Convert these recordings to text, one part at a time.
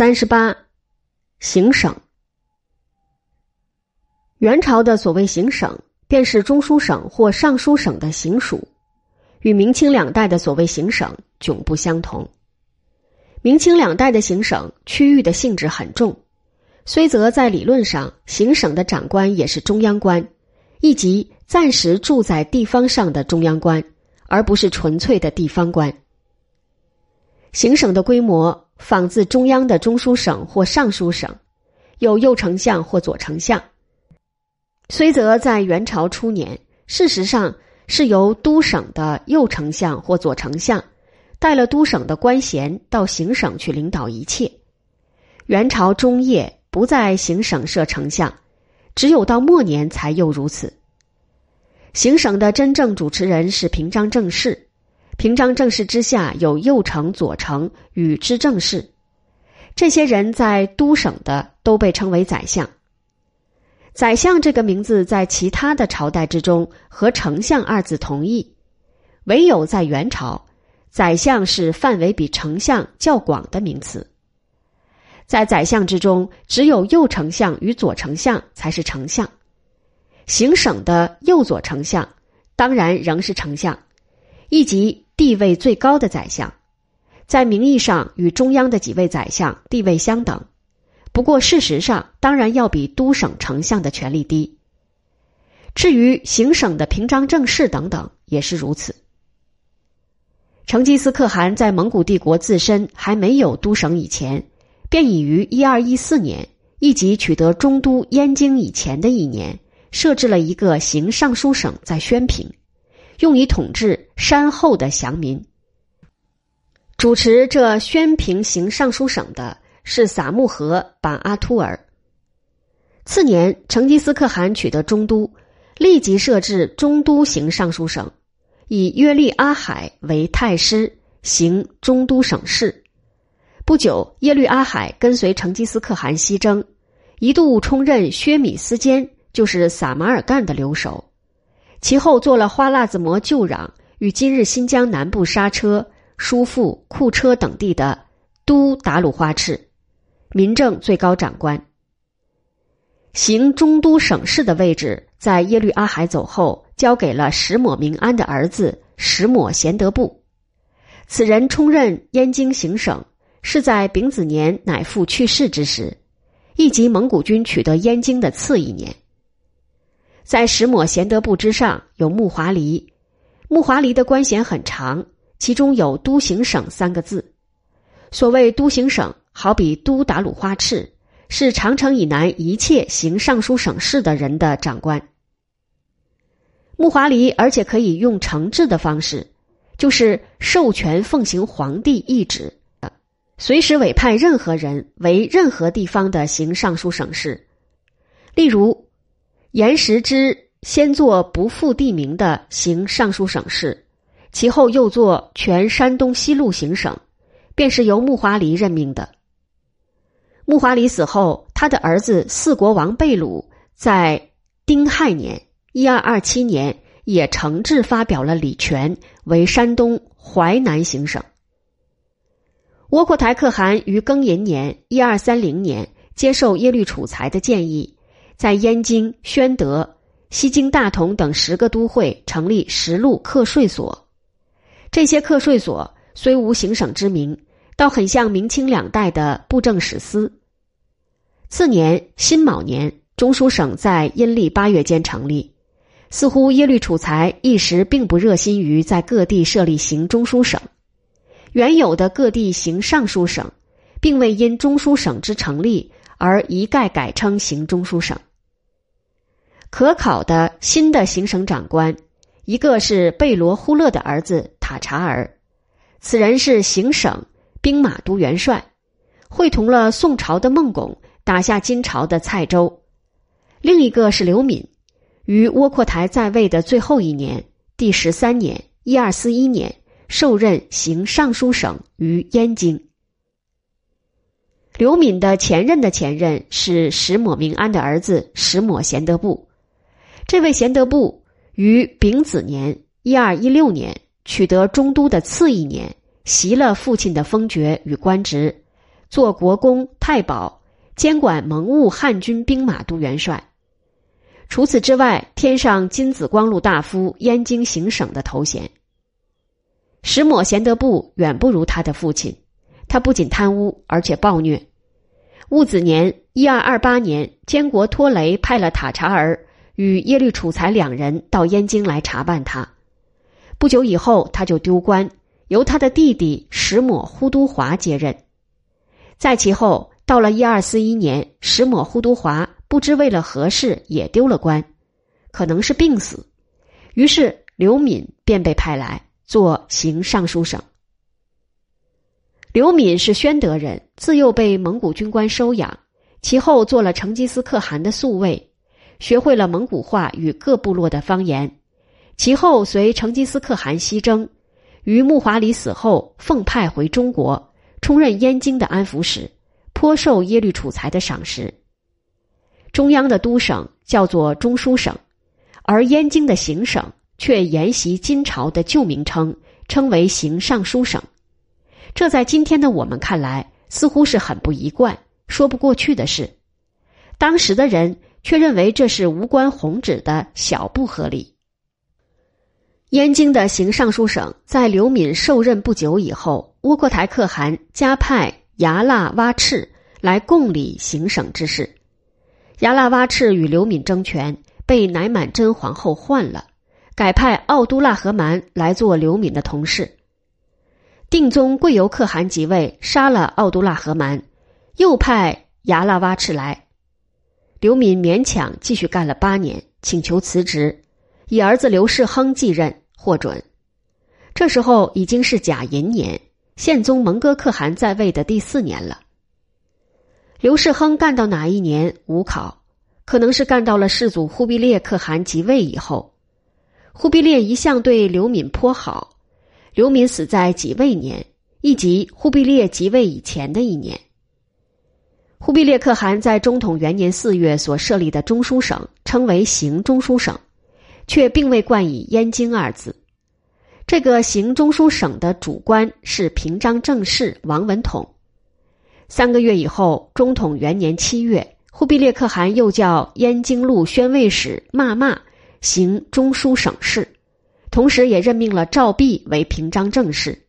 三十八，行省。元朝的所谓行省，便是中书省或尚书省的行署，与明清两代的所谓行省迥不相同。明清两代的行省区域的性质很重，虽则在理论上，行省的长官也是中央官，亦即暂时住在地方上的中央官，而不是纯粹的地方官。行省的规模。仿自中央的中书省或尚书省，有右丞相或左丞相。虽则在元朝初年，事实上是由都省的右丞相或左丞相带了都省的官衔到行省去领导一切。元朝中叶不在行省设丞相，只有到末年才又如此。行省的真正主持人是平章政事。平章政事之下有右丞、左丞与知政事，这些人在都省的都被称为宰相。宰相这个名字在其他的朝代之中和丞相二字同义，唯有在元朝，宰相是范围比丞相较广的名词。在宰相之中，只有右丞相与左丞相才是丞相，行省的右左丞相当然仍是丞相，以及。地位最高的宰相，在名义上与中央的几位宰相地位相等，不过事实上当然要比都省丞相的权力低。至于行省的平章政事等等，也是如此。成吉思可汗在蒙古帝国自身还没有都省以前，便已于一二一四年，以及取得中都燕京以前的一年，设置了一个行尚书省在宣平。用以统治山后的降民。主持这宣平行尚书省的是撒木合把阿突尔。次年，成吉思可汗取得中都，立即设置中都行尚书省，以约利阿海为太师，行中都省事。不久，耶律阿海跟随成吉思可汗西征，一度充任薛米斯坚，就是撒马尔干的留守。其后做了花剌子模旧壤与今日新疆南部沙车、疏附、库车等地的都达鲁花赤，民政最高长官。行中都省事的位置，在耶律阿海走后，交给了石抹明安的儿子石抹贤德布。此人充任燕京行省，是在丙子年乃父去世之时，亦即蒙古军取得燕京的次一年。在石抹贤德部之上有木华黎，木华黎的官衔很长，其中有都行省三个字。所谓都行省，好比都达鲁花赤，是长城以南一切行尚书省事的人的长官。木华黎而且可以用惩治的方式，就是授权奉行皇帝懿旨，随时委派任何人为任何地方的行尚书省事，例如。严实之先做不复地名的行尚书省事，其后又做全山东西路行省，便是由木华黎任命的。木华黎死后，他的儿子四国王贝鲁在丁亥年（一二二七年）也承制发表了礼权，为山东淮南行省。窝阔台可汗于庚寅年（一二三零年）接受耶律楚材的建议。在燕京、宣德、西京大同等十个都会成立十路课税所，这些课税所虽无行省之名，倒很像明清两代的布政使司。次年辛卯年，中书省在阴历八月间成立，似乎耶律楚材一时并不热心于在各地设立行中书省，原有的各地行尚书省，并未因中书省之成立而一概改称行中书省。可考的新的行省长官，一个是贝罗忽勒的儿子塔察尔，此人是行省兵马都元帅，会同了宋朝的孟拱打下金朝的蔡州；另一个是刘敏，于窝阔台在位的最后一年，第十三年（一二四一年）受任行尚书省于燕京。刘敏的前任的前任是石抹明安的儿子石抹贤德部。这位贤德布于丙子年（一二一六年）取得中都的次一年，袭了父亲的封爵与官职，做国公、太保，监管蒙兀汉军兵马都元帅。除此之外，添上金紫光禄大夫、燕京行省的头衔。石抹贤德布远不如他的父亲，他不仅贪污，而且暴虐。戊子年（一二二八年），监国托雷派了塔察儿与耶律楚材两人到燕京来查办他。不久以后，他就丢官，由他的弟弟石抹忽都华接任。在其后，到了一二四一年，石抹忽都华不知为了何事也丢了官，可能是病死，于是刘敏便被派来。做行尚书省。刘敏是宣德人，自幼被蒙古军官收养，其后做了成吉思可汗的宿卫，学会了蒙古话与各部落的方言。其后随成吉思可汗西征，于木华黎死后奉派回中国，充任燕京的安抚使，颇受耶律楚材的赏识。中央的都省叫做中书省，而燕京的行省。却沿袭金朝的旧名称，称为行尚书省。这在今天的我们看来，似乎是很不一贯、说不过去的事。当时的人却认为这是无关宏旨的小不合理。燕京的行尚书省在刘敏受任不久以后，窝阔台可汗加派牙剌哇赤来共理行省之事。牙剌哇赤与刘敏争权，被乃满真皇后换了。改派奥都剌和蛮来做刘敏的同事。定宗贵由可汗即位，杀了奥都剌和蛮，又派牙剌哇赤来。刘敏勉强继续干了八年，请求辞职，以儿子刘世亨继任，获准。这时候已经是甲寅年，宪宗蒙哥可汗在位的第四年了。刘世亨干到哪一年无考，可能是干到了世祖忽必烈可汗即位以后。忽必烈一向对刘敏颇好，刘敏死在己未年，亦即忽必烈即位以前的一年。忽必烈可汗在中统元年四月所设立的中书省称为行中书省，却并未冠以燕京二字。这个行中书省的主官是平章政事王文统。三个月以后，中统元年七月，忽必烈可汗又叫燕京路宣慰使骂骂。行中书省事，同时也任命了赵弼为平章政事。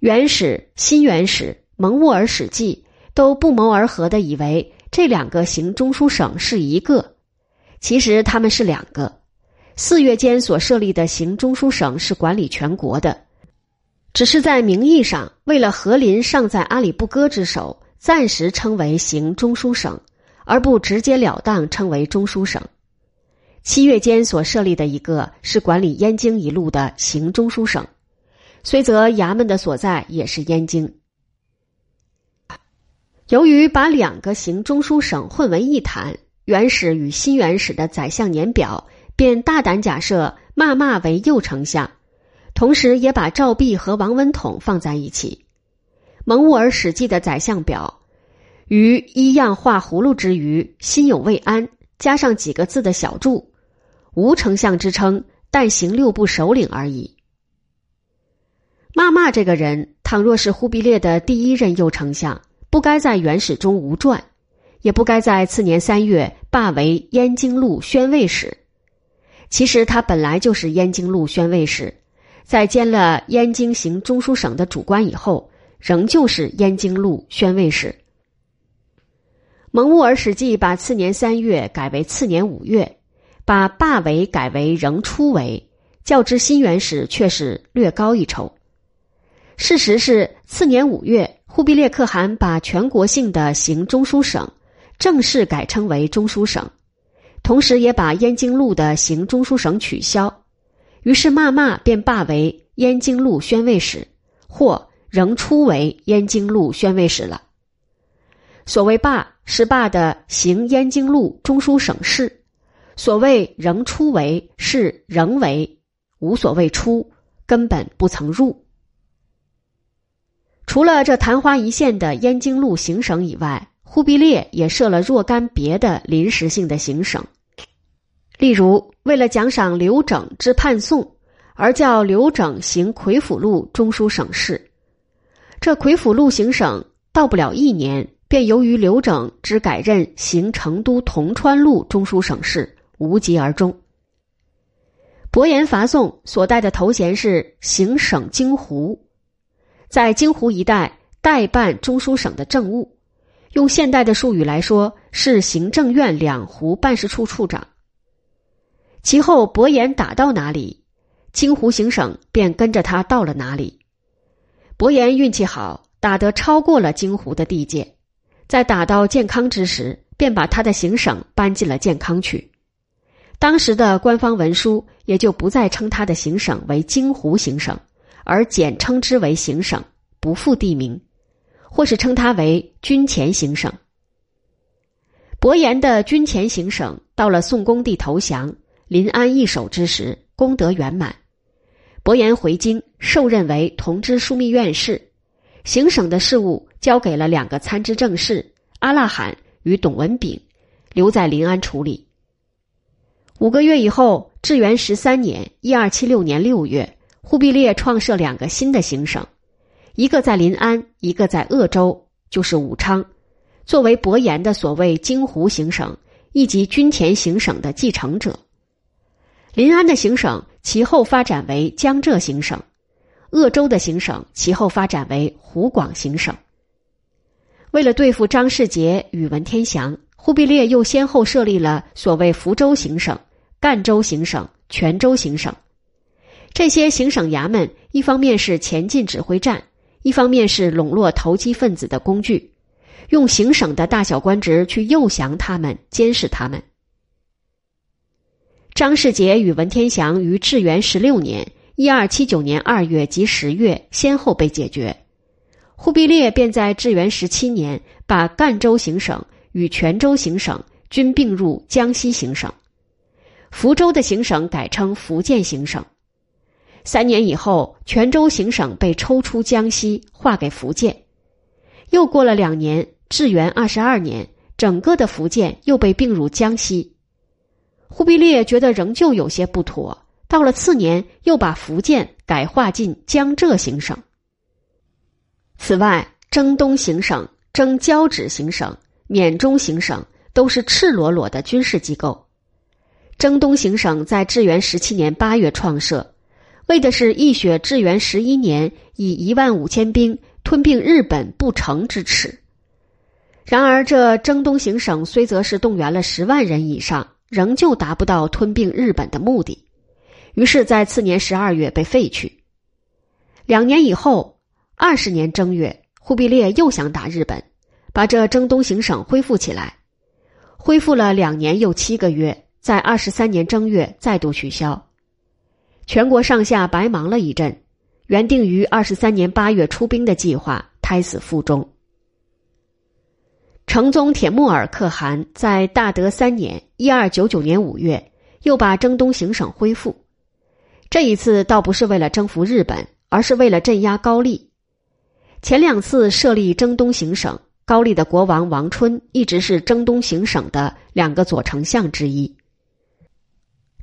元史、新元史、蒙兀尔史记都不谋而合的以为这两个行中书省是一个，其实他们是两个。四月间所设立的行中书省是管理全国的，只是在名义上为了和林尚在阿里不哥之手，暂时称为行中书省，而不直截了当称为中书省。七月间所设立的一个是管理燕京一路的行中书省，虽则衙门的所在也是燕京。由于把两个行中书省混为一谈，元史与新元史的宰相年表便大胆假设骂骂为右丞相，同时也把赵弼和王文统放在一起。蒙兀尔史记的宰相表，于一样画葫芦之余，心有未安，加上几个字的小注。无丞相之称，但行六部首领而已。骂骂这个人，倘若是忽必烈的第一任右丞相，不该在元史中无传，也不该在次年三月罢为燕京路宣慰使。其实他本来就是燕京路宣慰使，在兼了燕京行中书省的主官以后，仍旧是燕京路宣慰使。蒙兀尔史记把次年三月改为次年五月。把罢为改为仍初为，较之新元史却是略高一筹。事实是，次年五月，忽必烈可汗把全国性的行中书省正式改称为中书省，同时也把燕京路的行中书省取消，于是骂骂便罢为燕京路宣慰使，或仍出为燕京路宣慰使了。所谓罢，是罢的行燕京路中书省事。所谓仍出为是仍为，无所谓出，根本不曾入。除了这昙花一现的燕京路行省以外，忽必烈也设了若干别的临时性的行省，例如为了奖赏刘整之叛宋，而叫刘整行魁府路中书省事。这魁府路行省到不了一年，便由于刘整之改任行成都铜川路中书省事，无疾而终。伯颜伐宋所带的头衔是行省京湖，在京湖一带代办中书省的政务，用现代的术语来说是行政院两湖办事处处长。其后伯颜打到哪里，京湖行省便跟着他到了哪里。伯颜运气好，打得超过了京湖的地界，在打到建康之时，便把他的行省搬进了建康去。当时的官方文书也就不再称他的行省为京湖行省，而简称之为行省，不附地名，或是称他为军前行省。伯颜的军前行省到了宋恭帝投降、临安易手之时，功德圆满。伯颜回京，受任为同知枢密院事，行省的事务交给了两个参知政事阿剌罕与董文炳，留在临安处理。五个月以后，至元十三年（一二七六年六月），忽必烈创设两个新的行省，一个在临安，一个在鄂州，就是武昌，作为伯颜的所谓京湖行省以及军前行省的继承者。临安的行省其后发展为江浙行省，鄂州的行省其后发展为湖广行省。为了对付张世杰与文天祥。忽必烈又先后设立了所谓福州行省、赣州行省、泉州行省，这些行省衙门一方面是前进指挥站，一方面是笼络投机分子的工具，用行省的大小官职去诱降他们、监视他们。张世杰与文天祥于至元十六年（一二七九年）二月及十月先后被解决，忽必烈便在至元十七年把赣州行省。与泉州行省均并入江西行省，福州的行省改称福建行省。三年以后，泉州行省被抽出江西，划给福建。又过了两年，至元二十二年，整个的福建又被并入江西。忽必烈觉得仍旧有些不妥，到了次年，又把福建改划进江浙行省。此外，征东行省、征交趾行省。缅中行省都是赤裸裸的军事机构。征东行省在至元十七年八月创设，为的是一雪至元十一年以一万五千兵吞并日本不成之耻。然而，这征东行省虽则是动员了十万人以上，仍旧达不到吞并日本的目的，于是，在次年十二月被废去。两年以后，二十年正月，忽必烈又想打日本。把这征东行省恢复起来，恢复了两年又七个月，在二十三年正月再度取消，全国上下白忙了一阵，原定于二十三年八月出兵的计划胎死腹中。成宗铁木尔可汗在大德三年（一二九九年五月）又把征东行省恢复，这一次倒不是为了征服日本，而是为了镇压高丽。前两次设立征东行省。高丽的国王王春一直是征东行省的两个左丞相之一。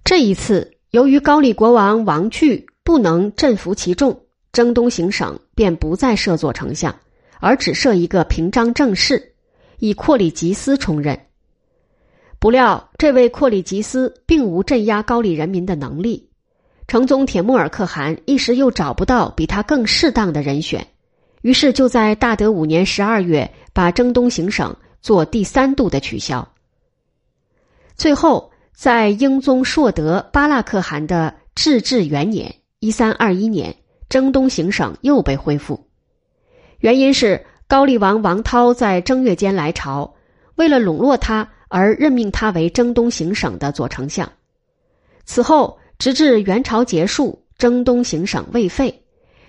这一次，由于高丽国王王据不能镇服其众，征东行省便不再设左丞相，而只设一个平章政事，以阔里吉斯充任。不料，这位阔里吉斯并无镇压高丽人民的能力，成宗铁木尔可汗一时又找不到比他更适当的人选。于是就在大德五年十二月，把征东行省做第三度的取消。最后，在英宗硕德巴剌可汗的至治元年（一三二一年），征东行省又被恢复。原因是高丽王王涛在正月间来朝，为了笼络他而任命他为征东行省的左丞相。此后，直至元朝结束，征东行省未废。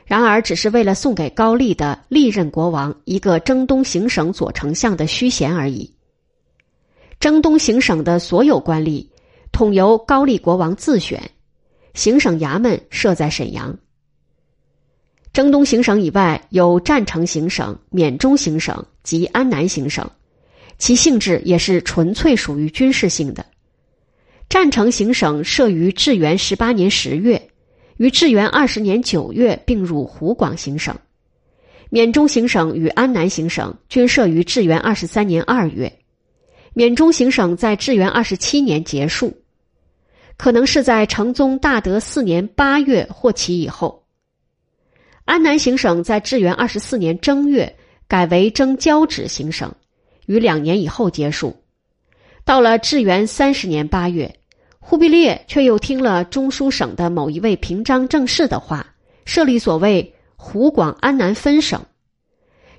然而，只是为了送给高丽的历任国王一个征东行省左丞相的虚衔而已。征东行省的所有官吏统由高丽国王自选，行省衙门设在沈阳。征东行省以外有占城行省、缅中行省及安南行省，其性质也是纯粹属于军事性的。占城行省设于至元十八年十月。于至元二十年九月并入湖广行省，缅中行省与安南行省均设于至元二十三年二月，缅中行省在至元二十七年结束，可能是在成宗大德四年八月或其以后。安南行省在至元二十四年正月改为征交趾行省，于两年以后结束。到了至元三十年八月，忽必烈却又听了中书省的某一位平章政事的话，设立所谓湖广安南分省。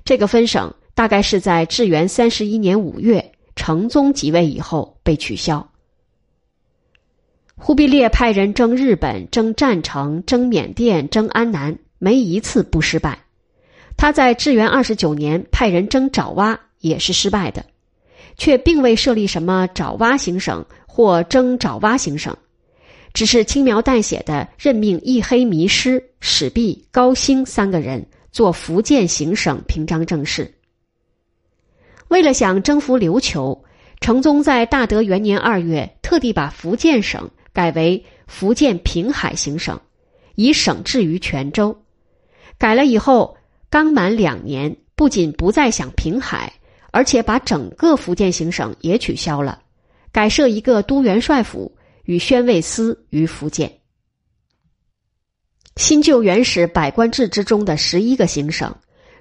这个分省大概是在至元三十一年五月成宗即位以后被取消。忽必烈派人征日本、征占城、征缅甸、征安南，没一次不失败。他在至元二十九年派人征爪哇，也是失败的。却并未设立什么爪哇行省或征爪哇行省，只是轻描淡写的任命一黑弥师、史弼、高兴三个人做福建行省平章政事。为了想征服琉球，成宗在大德元年二月特地把福建省改为福建平海行省，以省治于泉州。改了以后，刚满两年，不仅不再想平海。而且把整个福建行省也取消了，改设一个都元帅府与宣慰司于福建。新旧原始百官制之中的十一个行省，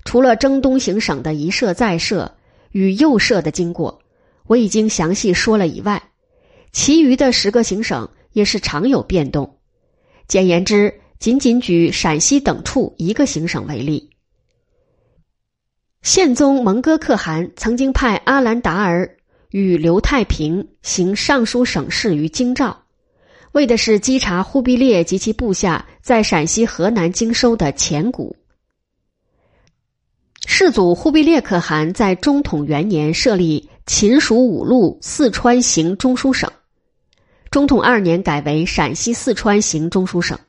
除了征东行省的一设再设与右设的经过，我已经详细说了以外，其余的十个行省也是常有变动。简言之，仅仅举陕西等处一个行省为例。宪宗蒙哥可汗曾经派阿兰达尔与刘太平行尚书省事于京兆，为的是稽查忽必烈及其部下在陕西、河南经收的钱谷。世祖忽必烈可汗在中统元年设立秦蜀五路四川行中书省，中统二年改为陕西四川行中书省。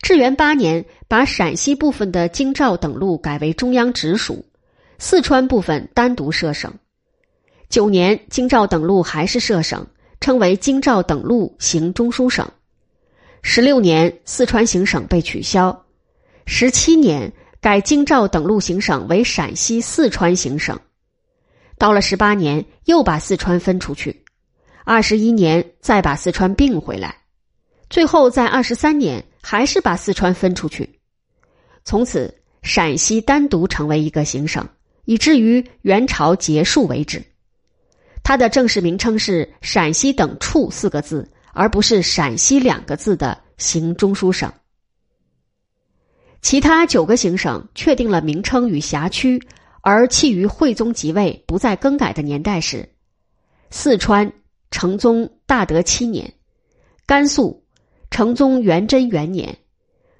至元八年，把陕西部分的京兆等路改为中央直属，四川部分单独设省。九年，京兆等路还是设省，称为京兆等路行中书省。十六年，四川行省被取消。十七年，改京兆等路行省为陕西四川行省。到了十八年，又把四川分出去。二十一年，再把四川并回来。最后，在二十三年。还是把四川分出去，从此陕西单独成为一个行省，以至于元朝结束为止。它的正式名称是“陕西等处”四个字，而不是“陕西”两个字的行中书省。其他九个行省确定了名称与辖区，而弃于惠宗即位不再更改的年代时：四川成宗大德七年，甘肃。成宗元贞元年，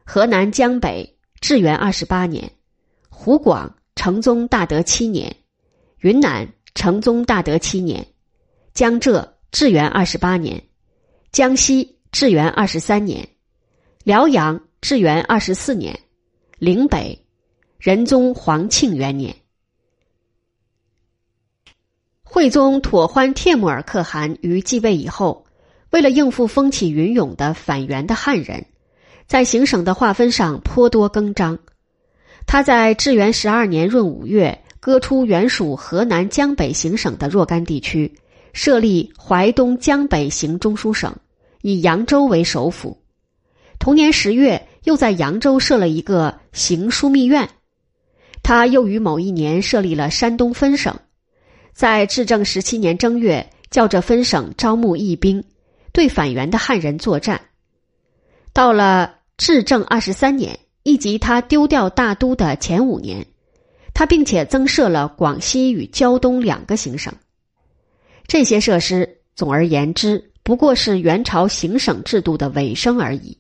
河南江北至元二十八年，湖广成宗大德七年，云南成宗大德七年，江浙至元二十八年，江西至元二十三年，辽阳至元二十四年，岭北仁宗皇庆元年。惠宗妥欢帖木儿可汗于继位以后。为了应付风起云涌的反元的汉人，在行省的划分上颇多更张。他在至元十二年闰五月，割出原属河南江北行省的若干地区，设立淮东江北行中书省，以扬州为首府。同年十月，又在扬州设了一个行枢密院。他又于某一年设立了山东分省，在至正十七年正月，叫着分省招募义兵。对反元的汉人作战，到了至正二十三年，以及他丢掉大都的前五年，他并且增设了广西与胶东两个行省。这些设施，总而言之，不过是元朝行省制度的尾声而已。